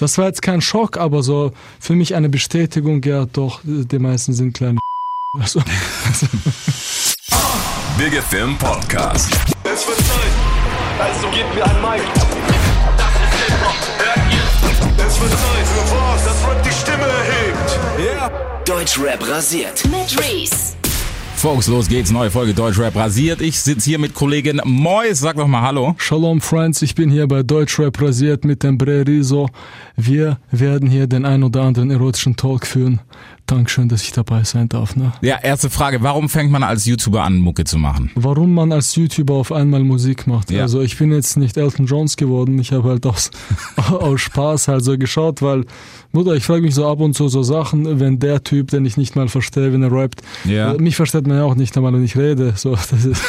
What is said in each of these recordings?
Das war jetzt kein Schock, aber so für mich eine Bestätigung, ja doch, die meisten sind kleine also, also. Big FM Podcast. Es wird Zeit. Also gebt mir ein Mic. Das ist Hip-Hop. Hört ihr? Es wird Zeit für was, das Rap die Stimme erhebt. Ja. Yeah. Deutschrap rasiert. Mit Reese. Folks, los geht's. Neue Folge Deutschrap rasiert. Ich sitze hier mit Kollegin Mois. Sag doch mal Hallo. Shalom, Friends. Ich bin hier bei Deutschrap rasiert mit dem Bre Riso. Wir werden hier den ein oder anderen erotischen Talk führen. Dankeschön, dass ich dabei sein darf. Ne? Ja, erste Frage. Warum fängt man als YouTuber an, Mucke zu machen? Warum man als YouTuber auf einmal Musik macht. Ja. Also ich bin jetzt nicht Elton Jones geworden. Ich habe halt aus, aus Spaß halt so geschaut, weil, Mutter, ich frage mich so ab und zu so Sachen, wenn der Typ, den ich nicht mal verstehe, wenn er rappt, ja. mich versteht man ja auch nicht einmal, wenn ich rede. So, das ist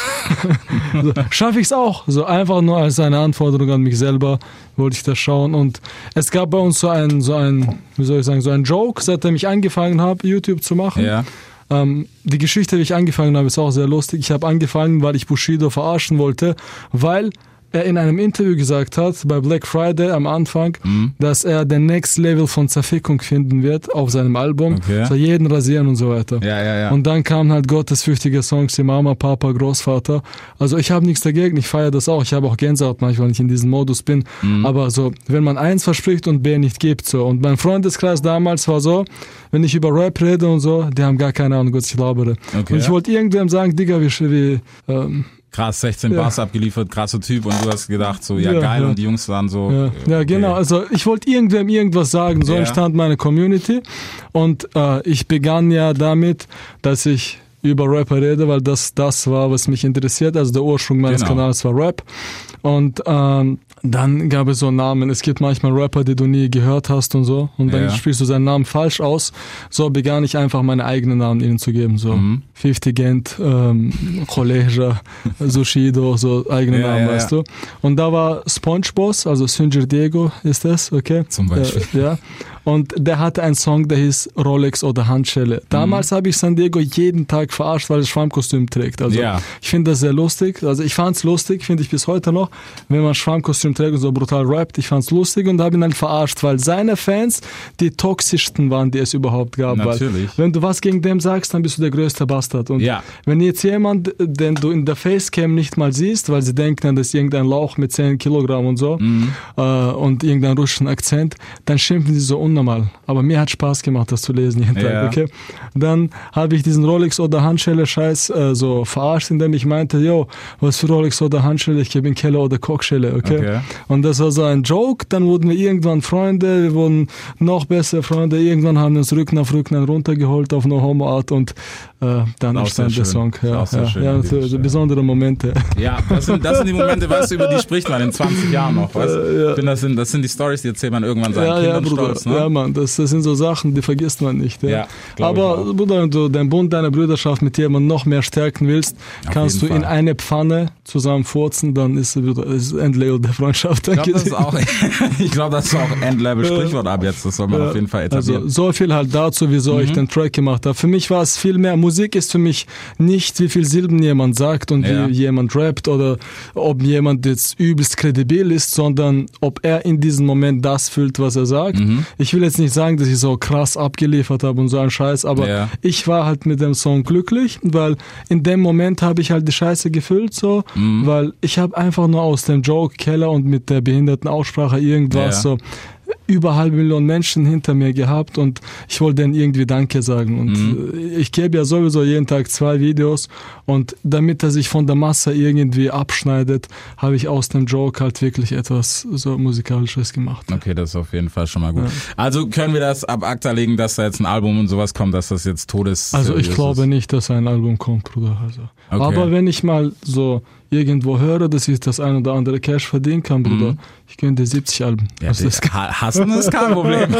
so, schaffe ich es auch. So einfach nur als eine Anforderung an mich selber wollte ich das schauen. Und es gab bei uns so ein, so ein, wie soll ich sagen, so ein Joke, seitdem ich angefangen habe, YouTube zu machen. Ja. Ähm, die Geschichte, wie ich angefangen habe, ist auch sehr lustig. Ich habe angefangen, weil ich Bushido verarschen wollte, weil er in einem Interview gesagt hat, bei Black Friday am Anfang, mhm. dass er den Next Level von Zerfickung finden wird auf seinem Album. Okay. So jeden rasieren und so weiter. Ja, ja, ja. Und dann kamen halt gottesfürchtige Songs wie Mama, Papa, Großvater. Also ich habe nichts dagegen, ich feiere das auch. Ich habe auch Gänsehaut manchmal, wenn ich in diesem Modus bin. Mhm. Aber so, wenn man eins verspricht und B nicht gibt, so. Und mein Freundeskreis damals war so, wenn ich über Rap rede und so, die haben gar keine Ahnung, was ich labere. Okay, und ich wollte irgendwem sagen, Digga, wie, wie ähm, krass 16 ja. Bars abgeliefert, krasser Typ und du hast gedacht so, ja, ja geil ja. und die Jungs waren so. Ja, okay. ja genau, also ich wollte irgendwem irgendwas sagen, so entstand meine Community und äh, ich begann ja damit, dass ich über Rapper rede, weil das das war, was mich interessiert. Also der Ursprung meines genau. Kanals war Rap und ähm, dann gab es so Namen. Es gibt manchmal Rapper, die du nie gehört hast und so. Und dann ja. spielst du seinen Namen falsch aus. So begann ich einfach meine eigenen Namen ihnen zu geben. So mhm. 50 Gent, ähm, Sushido, so eigene ja, Namen, ja, weißt du. Und da war SpongeBoss, also Sünger Diego ist das, okay? Zum Beispiel. Äh, ja. Und der hatte einen Song, der hieß Rolex oder Handschelle. Damals mhm. habe ich San Diego jeden Tag verarscht, weil er Schwammkostüm trägt. Also ja. ich finde das sehr lustig. Also ich fand es lustig, finde ich bis heute noch, wenn man Schwammkostüm trägt und so brutal rappt. Ich fand es lustig und habe ihn dann verarscht, weil seine Fans die toxischsten waren, die es überhaupt gab. Natürlich. Weil, wenn du was gegen dem sagst, dann bist du der größte Bastard. Und ja. wenn jetzt jemand, den du in der Facecam nicht mal siehst, weil sie denken, das ist irgendein Lauch mit 10 Kilogramm und so mhm. äh, und irgendein russischen Akzent, dann schimpfen sie so unnormal. Aber mir hat Spaß gemacht, das zu lesen jeden Tag. Ja. Okay? Dann habe ich diesen Rolex oder Handschelle Scheiß äh, so verarscht, indem ich meinte, yo, was für Rolex oder Handschelle, ich gebe in Keller oder Kochschelle. Okay? okay? Und das war so ein Joke. Dann wurden wir irgendwann Freunde, wir wurden noch bessere Freunde. Irgendwann haben wir uns Rücken auf Rücken runtergeholt auf No Homo Art und äh, dann entstand der Song. Ja, ja, schön, ja so, so besondere Momente. Ja, das sind, das sind die Momente, weißt du, über die spricht man in 20 Jahren noch. Weißt? Äh, ja. das, sind, das sind die Stories, die erzählt man irgendwann seinen ja, Kindern ja, stolz. Ne? Ja, Mann, das, das sind so Sachen, die vergisst man nicht. Ja. ja Aber Bruder, wenn du den Bund deiner Brüderschaft mit jemandem noch mehr stärken willst, Auf kannst du Fall. in eine Pfanne zusammen furzen, dann ist es Endlevel der Freundschaft. Ich glaube, das ist auch, ich glaube, das ist auch Endlevel Sprichwort ab jetzt. Das soll man auf jeden Fall etablieren. Also so viel halt dazu, wieso mhm. ich den Track gemacht habe. Für mich war es viel mehr, Musik ist für mich nicht, wie viel Silben jemand sagt und ja. wie jemand rappt oder ob jemand jetzt übelst kredibil ist, sondern ob er in diesem Moment das fühlt, was er sagt. Mhm. Ich will jetzt nicht sagen, dass ich so krass abgeliefert habe und so einen Scheiß, aber ja. ich war halt mit dem Song glücklich, weil in dem Moment habe ich halt die Scheiße gefüllt, so, mhm. Weil ich habe einfach nur aus dem Joke Keller und mit der behinderten Aussprache irgendwas ja. so über halbe Million Menschen hinter mir gehabt und ich wollte denen irgendwie Danke sagen. Und mhm. Äh, ich gebe ja sowieso jeden Tag zwei Videos und damit er sich von der Masse irgendwie abschneidet, habe ich aus dem Joke halt wirklich etwas so musikalisches gemacht. Okay, das ist auf jeden Fall schon mal gut. Ja. Also können wir das ab ACTA legen, dass da jetzt ein Album und sowas kommt, dass das jetzt Todes... Also ich glaube ist. nicht, dass ein Album kommt, Bruder. Also. Okay. Aber wenn ich mal so irgendwo höre, dass ich das ein oder andere Cash verdienen kann, Bruder, mhm. ich könnte 70 Alben. Ja, also das hassen ist kein Problem.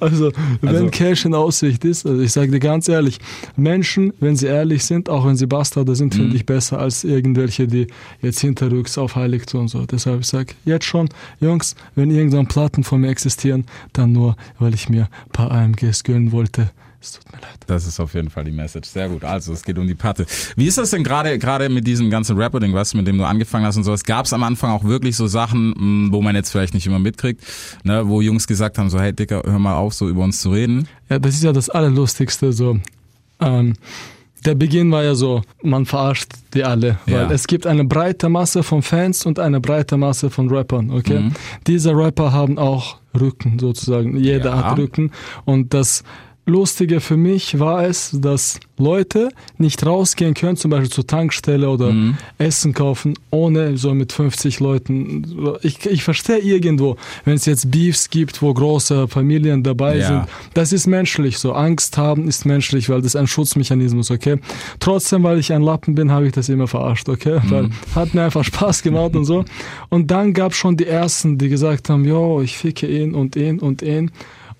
also, wenn also, Cash in Aussicht ist, also ich sage dir ganz ehrlich, Menschen, wenn sie ehrlich sind, auch wenn sie Bastarde sind, finde mhm. ich besser als irgendwelche, die jetzt hinterrücks auf Heiligtum und so. Deshalb ich sage jetzt schon, Jungs, wenn irgendwann Platten von mir existieren, dann nur, weil ich mir ein paar AMGs gönnen wollte Es tut mir leid. Das ist auf jeden Fall die Message. Sehr gut. Also, es geht um die Patte. Wie ist das denn gerade gerade mit diesem ganzen Rapper-Ding, was mit dem du angefangen hast und sowas? Gab es am Anfang auch wirklich so Sachen, mh, wo man jetzt vielleicht nicht immer mitkriegt, ne, wo Jungs gesagt haben, so, hey Dicker, hör mal auf, so über uns zu reden? Ja, das ist ja das Allerlustigste. So. Ähm, der Beginn war ja so, man verarscht die alle, weil Ja. es gibt eine breite Masse von Fans und eine breite Masse von Rappern, okay? Mhm. Diese Rapper haben auch Rücken sozusagen, jeder Ja. hat Rücken und das Lustige für mich war es, dass Leute nicht rausgehen können, zum Beispiel zur Tankstelle oder Mhm. Essen kaufen, ohne so mit 50 Leuten. Ich, ich verstehe irgendwo, wenn es jetzt Beefs gibt, wo große Familien dabei Ja. sind, das ist menschlich so. Angst haben ist menschlich, weil das ist ein Schutzmechanismus, okay? Trotzdem, weil ich ein Lappen bin, habe ich das immer verarscht, okay? Weil hat mir einfach Spaß gemacht und so. Und dann gab schon die ersten, die gesagt haben, jo, ich ficke ihn und ihn und ihn.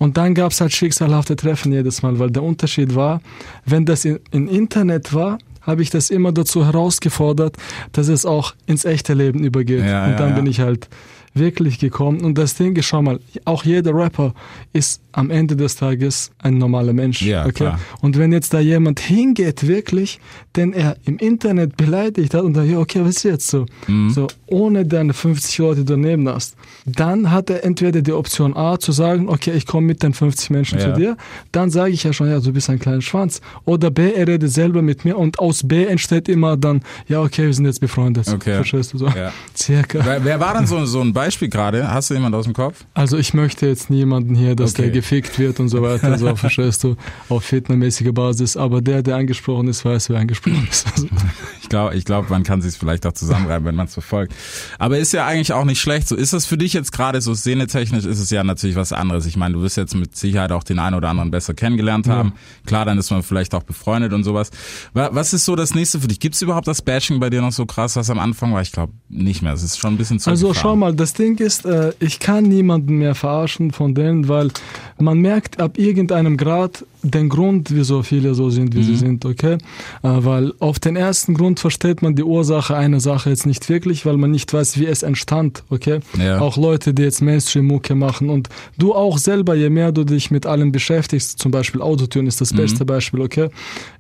Und dann gab es halt schicksalhafte Treffen jedes Mal, weil der Unterschied war, wenn das in Internet war, habe ich das immer dazu herausgefordert, dass es auch ins echte Leben übergeht. Ja, und dann ja. bin ich halt wirklich gekommen. Und das Ding ist, schau mal, auch jeder Rapper ist am Ende des Tages ein normaler Mensch. Ja, okay? klar. Und wenn jetzt da jemand hingeht, wirklich, den er im Internet beleidigt hat und dann, ja, okay, was ist jetzt so? Mhm. So, ohne deine 50 Leute daneben hast, dann hat er entweder die Option A zu sagen, okay, ich komme mit den 50 Menschen Ja. zu dir, dann sage ich ja schon, ja, du bist ein kleiner Schwanz. Oder B, er redet selber mit mir und aus B entsteht immer dann, ja, okay, wir sind jetzt befreundet. Okay. Verstehst du so? Ja. Circa. Wer, wer war denn so, so ein Beispiel gerade? Hast du jemand aus dem Kopf? Also ich möchte jetzt niemanden hier, dass Okay. der gefickt wird und so weiter, so verstehst du, auf fitnermäßiger Basis. Aber der, der angesprochen ist, weiß, wer angesprochen ist. Also, glaube, ich glaub, man kann sich vielleicht auch zusammenreiben, wenn man es verfolgt. Aber ist ja eigentlich auch nicht schlecht. So ist das für dich jetzt gerade so szenetechnisch ist es ja natürlich was anderes. Ich meine, du wirst jetzt mit Sicherheit auch den einen oder anderen besser kennengelernt haben. Klar, dann ist man vielleicht auch befreundet und sowas. Wa- Was ist so das nächste für dich? Gibt es überhaupt das Bashing bei dir noch so krass, was am Anfang war? Ich glaube nicht mehr. Es ist schon ein bisschen zu also schau mal, das Ding ist, äh, ich kann niemanden mehr verarschen von denen, weil man merkt ab irgendeinem Grad den Grund, wieso viele so sind, wie Mhm. sie sind, okay? Äh, weil auf den ersten Grund versteht man die Ursache einer Sache jetzt nicht wirklich, weil man nicht weiß, wie es entstand, okay? Ja. Auch Leute, die jetzt Mainstream-Mucke machen und du auch selber, je mehr du dich mit allem beschäftigst, zum Beispiel Autotune ist das Mhm. beste Beispiel, okay?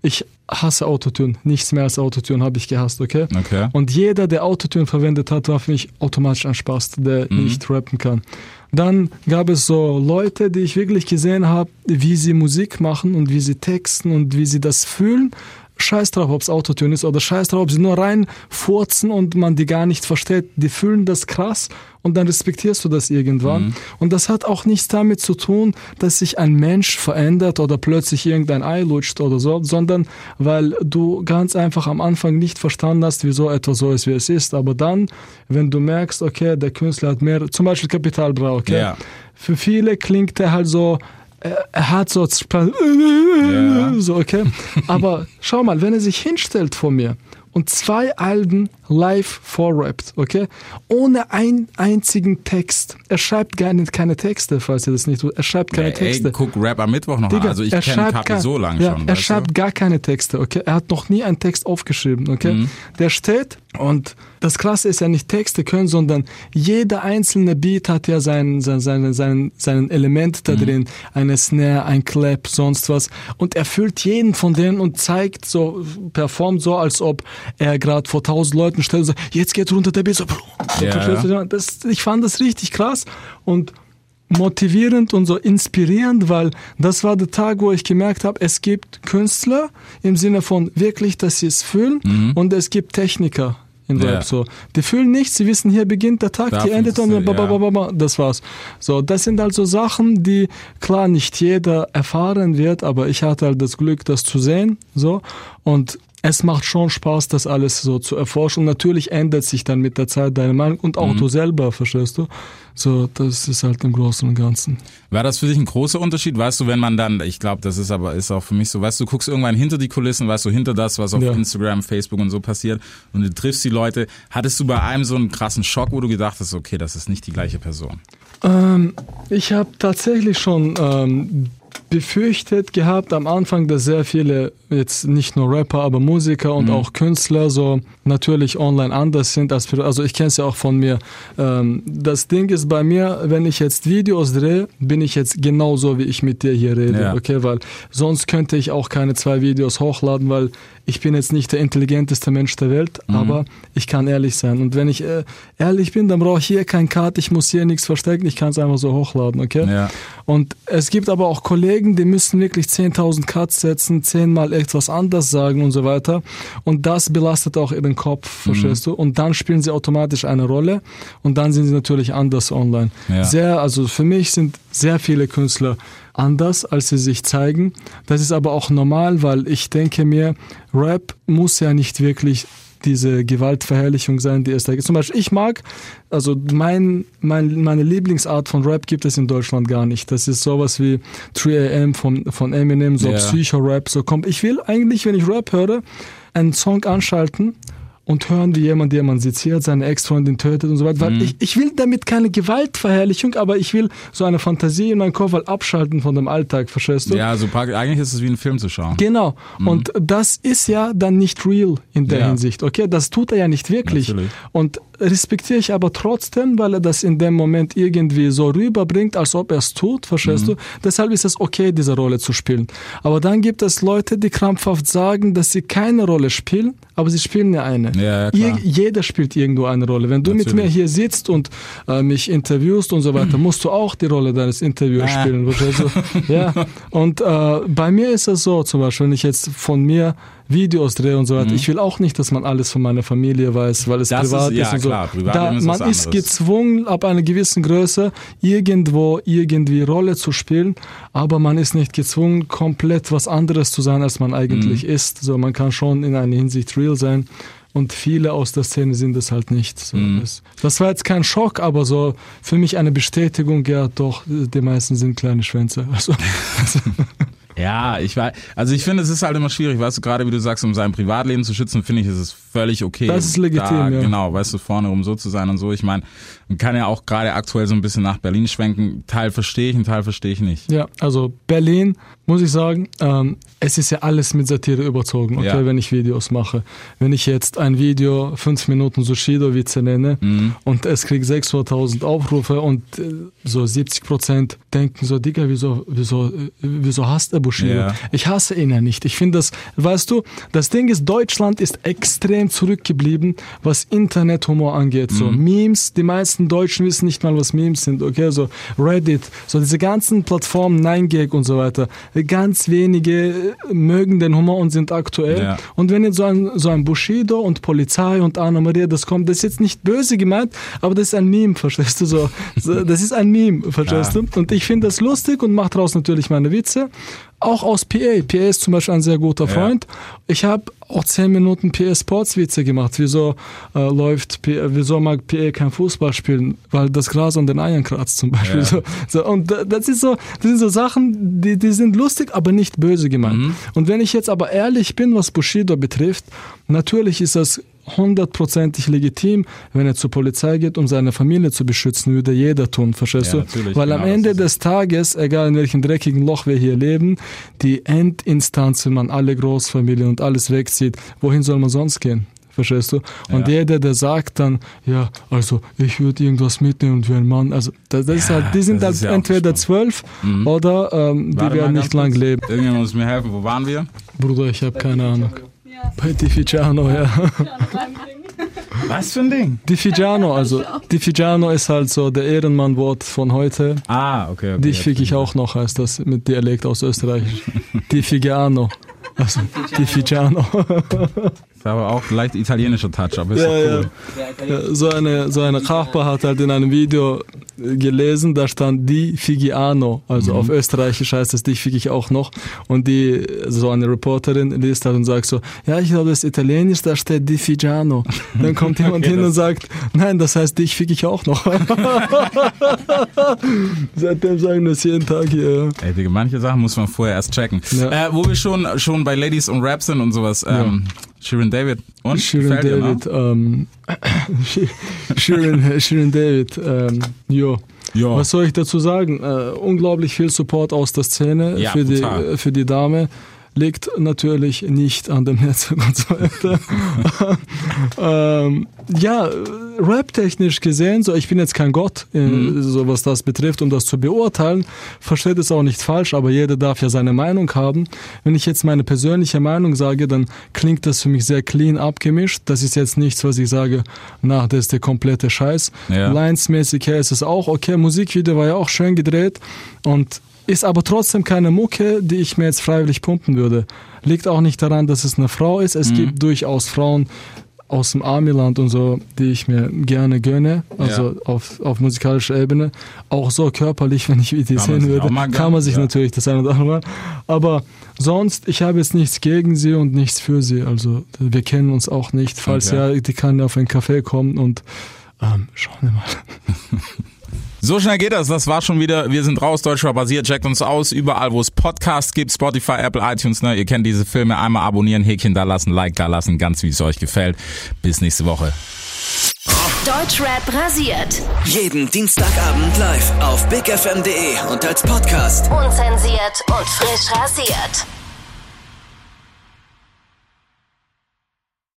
Ich hasse Autotune, nichts mehr als Autotune habe ich gehasst, okay? Okay. Und jeder, der Autotune verwendet hat, war für mich automatisch ein Spaß, der nicht rappen kann. Dann gab es so Leute, die ich wirklich gesehen habe, wie sie Musik machen und wie sie texten und wie sie das fühlen. Scheiß drauf, ob's Autotune ist oder scheiß drauf, ob sie nur reinfurzen und man die gar nicht versteht. Die fühlen das krass und dann respektierst du das irgendwann. Und das hat auch nichts damit zu tun, dass sich ein Mensch verändert oder plötzlich irgendein Ei lutscht oder so, sondern weil du ganz einfach am Anfang nicht verstanden hast, wieso etwas so ist, wie es ist. Aber dann, wenn du merkst, okay, der Künstler hat mehr, zum Beispiel Kapital Bra, okay? Ja. Für viele klingt er halt so, er er hat so, so, okay. Aber schau mal, wenn er sich hinstellt vor mir und zwei Alben live vorrappt, okay, ohne einen einzigen Text. Er schreibt gar nicht keine Texte, falls ihr das nicht tut. Er schreibt keine Ey, Texte. guck Rap am Mittwoch noch an. Digga, Also ich kenne Kapi gar- so lang ja, schon. Er schreibt du? gar keine Texte, okay? Er hat noch nie einen Text aufgeschrieben, okay? Mhm. Der steht und das Krasse ist ja nicht Texte können, sondern jeder einzelne Beat hat ja sein, sein, seinen, seinen, seinen Element da Mhm. drin. Eine Snare, ein Clap, sonst was. Und er füllt jeden von denen und zeigt so, performt so, als ob er gerade vor tausend Leuten steht und sagt, jetzt geht runter der. So, Ja, das, ich fand das richtig krass und motivierend und so inspirierend, weil das war der Tag, wo ich gemerkt habe, es gibt Künstler im Sinne von wirklich, dass sie es fühlen und es gibt Techniker in Mhm. Ja. So. Die fühlen nichts, sie wissen, hier beginnt der Tag, Da hier endet und ba, ba, das war's. So, das sind also Sachen, die klar nicht jeder erfahren wird, aber ich hatte halt das Glück, das zu sehen, so und es macht schon Spaß, das alles so zu erforschen. Natürlich ändert sich dann mit der Zeit deine Meinung und Mhm. auch du selber, verstehst du? So, das ist halt im Großen und Ganzen. War das für dich ein großer Unterschied? Weißt du, wenn man dann, ich glaube, das ist aber ist auch für mich so, weißt du, du guckst irgendwann hinter die Kulissen, weißt du, hinter das, was auf Ja. Instagram, Facebook und so passiert und du triffst die Leute. Hattest du bei einem so einen krassen Schock, wo du gedacht hast, okay, das ist nicht die gleiche Person? Ähm, ich habe tatsächlich schon ähm, befürchtet gehabt am Anfang, dass sehr viele, jetzt nicht nur Rapper, aber Musiker und mhm. auch Künstler so natürlich online anders sind als also ich kenne es ja auch von mir. Ähm, das Ding ist bei mir, wenn ich jetzt Videos drehe, bin ich jetzt genauso, wie ich mit dir hier rede, ja. okay, weil sonst könnte ich auch keine zwei Videos hochladen, weil ich bin jetzt nicht der intelligenteste Mensch der Welt, mhm. aber ich kann ehrlich sein. Und wenn ich äh, ehrlich bin, dann brauche ich hier kein Cut, ich muss hier nichts verstecken, ich kann es einfach so hochladen, okay? Ja. Und es gibt aber auch Kollegen, die müssen wirklich 10.000 Cuts setzen, zehnmal etwas anders sagen und so weiter. Und das belastet auch ihren Kopf, verstehst mhm. du? Und dann spielen sie automatisch eine Rolle und dann sind sie natürlich anders online. Ja. Sehr, also für mich sind sehr viele Künstler anders, als sie sich zeigen. Das ist aber auch normal, weil ich denke mir, Rap muss ja nicht wirklich diese Gewaltverherrlichung sein, die es da gibt. Zum Beispiel, ich mag, also mein, mein, meine Lieblingsart von Rap gibt es in Deutschland gar nicht. Das ist sowas wie 3am von, von Eminem, so yeah. Psycho-Rap, so kommt. Ich will eigentlich, wenn ich Rap höre, einen Song anschalten und hören, wie jemand jemand seziert, seine Ex-Freundin tötet und so weiter. Weil mhm. ich, ich will damit keine Gewaltverherrlichung, aber ich will so eine Fantasie in meinem Kopf halt abschalten von dem Alltag, verstehst du? Ja, so eigentlich ist es wie ein Film zu schauen. Genau. Mhm. Und das ist ja dann nicht real in der ja. Hinsicht, okay? Das tut er ja nicht wirklich. Natürlich. Und respektiere ich aber trotzdem, weil er das in dem Moment irgendwie so rüberbringt, als ob er es tut, verstehst mhm. du? Deshalb ist es okay, diese Rolle zu spielen. Aber dann gibt es Leute, die krampfhaft sagen, dass sie keine Rolle spielen, aber sie spielen ja eine. Ja, ja, jeder spielt irgendwo eine Rolle. Wenn du Natürlich. mit mir hier sitzt und äh, mich interviewst und so weiter, musst du auch die Rolle deines Interviews ah. spielen. Du? ja. Und äh, bei mir ist es so, zum Beispiel, wenn ich jetzt von mir Videos drehe und so weiter. Mhm. Ich will auch nicht, dass man alles von meiner Familie weiß, weil es das privat ist, ja, ist und klar, so. Da, ist man ist gezwungen, ab einer gewissen Größe irgendwo irgendwie Rolle zu spielen, aber man ist nicht gezwungen, komplett was anderes zu sein, als man eigentlich mhm. ist. So, man kann schon in einer Hinsicht real sein. Und viele aus der Szene sind es halt nicht. So, mhm. das, das, war jetzt kein Schock, aber so für mich eine Bestätigung, ja doch, die meisten sind kleine Schwänze. Also, also ja, ich weiß, also ich finde, es ist halt immer schwierig, weißt du, gerade wie du sagst, um sein Privatleben zu schützen, finde ich, ist es völlig okay. Das ist legitim, da, ja. Genau, weißt du, vorne um so zu sein und so. Ich meine, man kann ja auch gerade aktuell so ein bisschen nach Berlin schwenken. Teil verstehe ich, ein Teil verstehe ich nicht. Ja, also Berlin, muss ich sagen, ähm, es ist ja alles mit Satire überzogen, okay, ja. wenn ich Videos mache. Wenn ich jetzt ein Video, fünf Minuten Sushido-Witze nenne mhm. und es kriegt 600.000 Aufrufe und äh, so 70 Prozent denken so, Digga, wieso, wieso, äh, wieso hasst er Bushido? Ja. Ich hasse ihn ja nicht. Ich finde das, weißt du, das Ding ist, Deutschland ist extrem zurückgeblieben, was Internethumor angeht. So mhm. Memes, die meisten Deutschen wissen nicht mal, was Memes sind, okay, so Reddit, so diese ganzen Plattformen, 9gag und so weiter. Ganz wenige mögen den Humor und sind aktuell. Ja. Und wenn jetzt so ein, so ein Bushido und Polizei und Anna Maria, das kommt, das ist jetzt nicht böse gemeint, aber das ist ein Meme, verstehst du so? Das ist ein Meme, verstehst ja. du? Und ich finde das lustig und mache daraus natürlich meine Witze auch aus PA. PA ist zum Beispiel ein sehr guter Freund. Ja. Ich habe auch 10 Minuten PA Sports Witze gemacht. Wieso äh, läuft PA, wieso mag PA kein Fußball spielen? Weil das Gras an den Eiern kratzt zum Beispiel. Ja. So, so, und das ist so, das sind so Sachen, die, die sind lustig, aber nicht böse gemeint. Mhm. Und wenn ich jetzt aber ehrlich bin, was Bushido betrifft, natürlich ist das hundertprozentig legitim, wenn er zur Polizei geht, um seine Familie zu beschützen, würde jeder tun, verstehst ja, du? Weil genau, am Ende des Tages, egal in welchem dreckigen Loch wir hier leben, die Endinstanz, wenn man alle Großfamilien und alles wegzieht, wohin soll man sonst gehen? Verstehst du? Und ja. jeder, der sagt dann, ja, also ich würde irgendwas mitnehmen und wie ein Mann, also das, das ja, ist halt, die sind halt ja entweder zwölf mhm. oder ähm, die werden nicht lang leben. Irgendjemand muss mir helfen, wo waren wir? Bruder, ich habe keine Ahnung. Bei Diffigiano, ja. Was für ein Ding? Diffigiano, also Diffigiano ist halt so der Ehrenmannwort von heute. Ah, okay. okay Dich fick ich auch noch, heißt das mit Dialekt aus Österreich. Diffigiano. Also Diffigiano. ist aber auch leicht italienischer Touch, aber ist ja, cool. Ja. So eine, so eine Nachbar hat halt in einem Video gelesen, da stand Di Figiano, also mhm. auf Österreichisch heißt das Dich fick ich auch noch. Und die, so eine Reporterin liest halt und sagt so, ja, ich glaube, das ist Italienisch, da steht Di Figiano. Dann kommt jemand okay, hin und sagt, nein, das heißt Dich fick ich auch noch. Seitdem sagen das jeden Tag hier. Ey, Digga, manche Sachen muss man vorher erst checken. Ja. Äh, wo wir schon, schon bei Ladies und Rap sind und sowas, ähm, Shirin David und Shirin David, dir, ne? ähm, Shirin, Shirin David, ähm, jo. Ja. Was soll ich dazu sagen? Äh, unglaublich viel Support aus der Szene ja, für, die, für die Dame liegt natürlich nicht an dem Netzwerk und so weiter. ähm, ja, rap-technisch gesehen, so ich bin jetzt kein Gott, äh, mhm. so was das betrifft, um das zu beurteilen. Versteht es auch nicht falsch, aber jeder darf ja seine Meinung haben. Wenn ich jetzt meine persönliche Meinung sage, dann klingt das für mich sehr clean abgemischt. Das ist jetzt nichts, was ich sage, na, das ist der komplette Scheiß. Ja. Lines-mäßig her ist es auch okay. Musikvideo war ja auch schön gedreht und ist aber trotzdem keine Mucke, die ich mir jetzt freiwillig pumpen würde. Liegt auch nicht daran, dass es eine Frau ist. Es mhm. gibt durchaus Frauen aus dem Armiland und so, die ich mir gerne gönne, also ja. auf, auf musikalischer Ebene. Auch so körperlich, wenn ich die kann sehen würde, kann man sich ja. natürlich das eine oder andere Mal. Aber sonst, ich habe jetzt nichts gegen sie und nichts für sie. Also wir kennen uns auch nicht. Falls okay. ja, die kann ja auf einen Café kommen und ähm, schauen wir mal. So schnell geht das. Das war schon wieder. Wir sind raus, Deutscher basiert. Checkt uns aus. Überall, wo es Podcasts gibt. Spotify, Apple, iTunes. Ne? Ihr kennt diese Filme. Einmal abonnieren, Häkchen da lassen, Like da lassen. Ganz wie es euch gefällt. Bis nächste Woche. Deutschrap rasiert. Jeden Dienstagabend live auf bigfm.de und als Podcast. Unzensiert und frisch rasiert.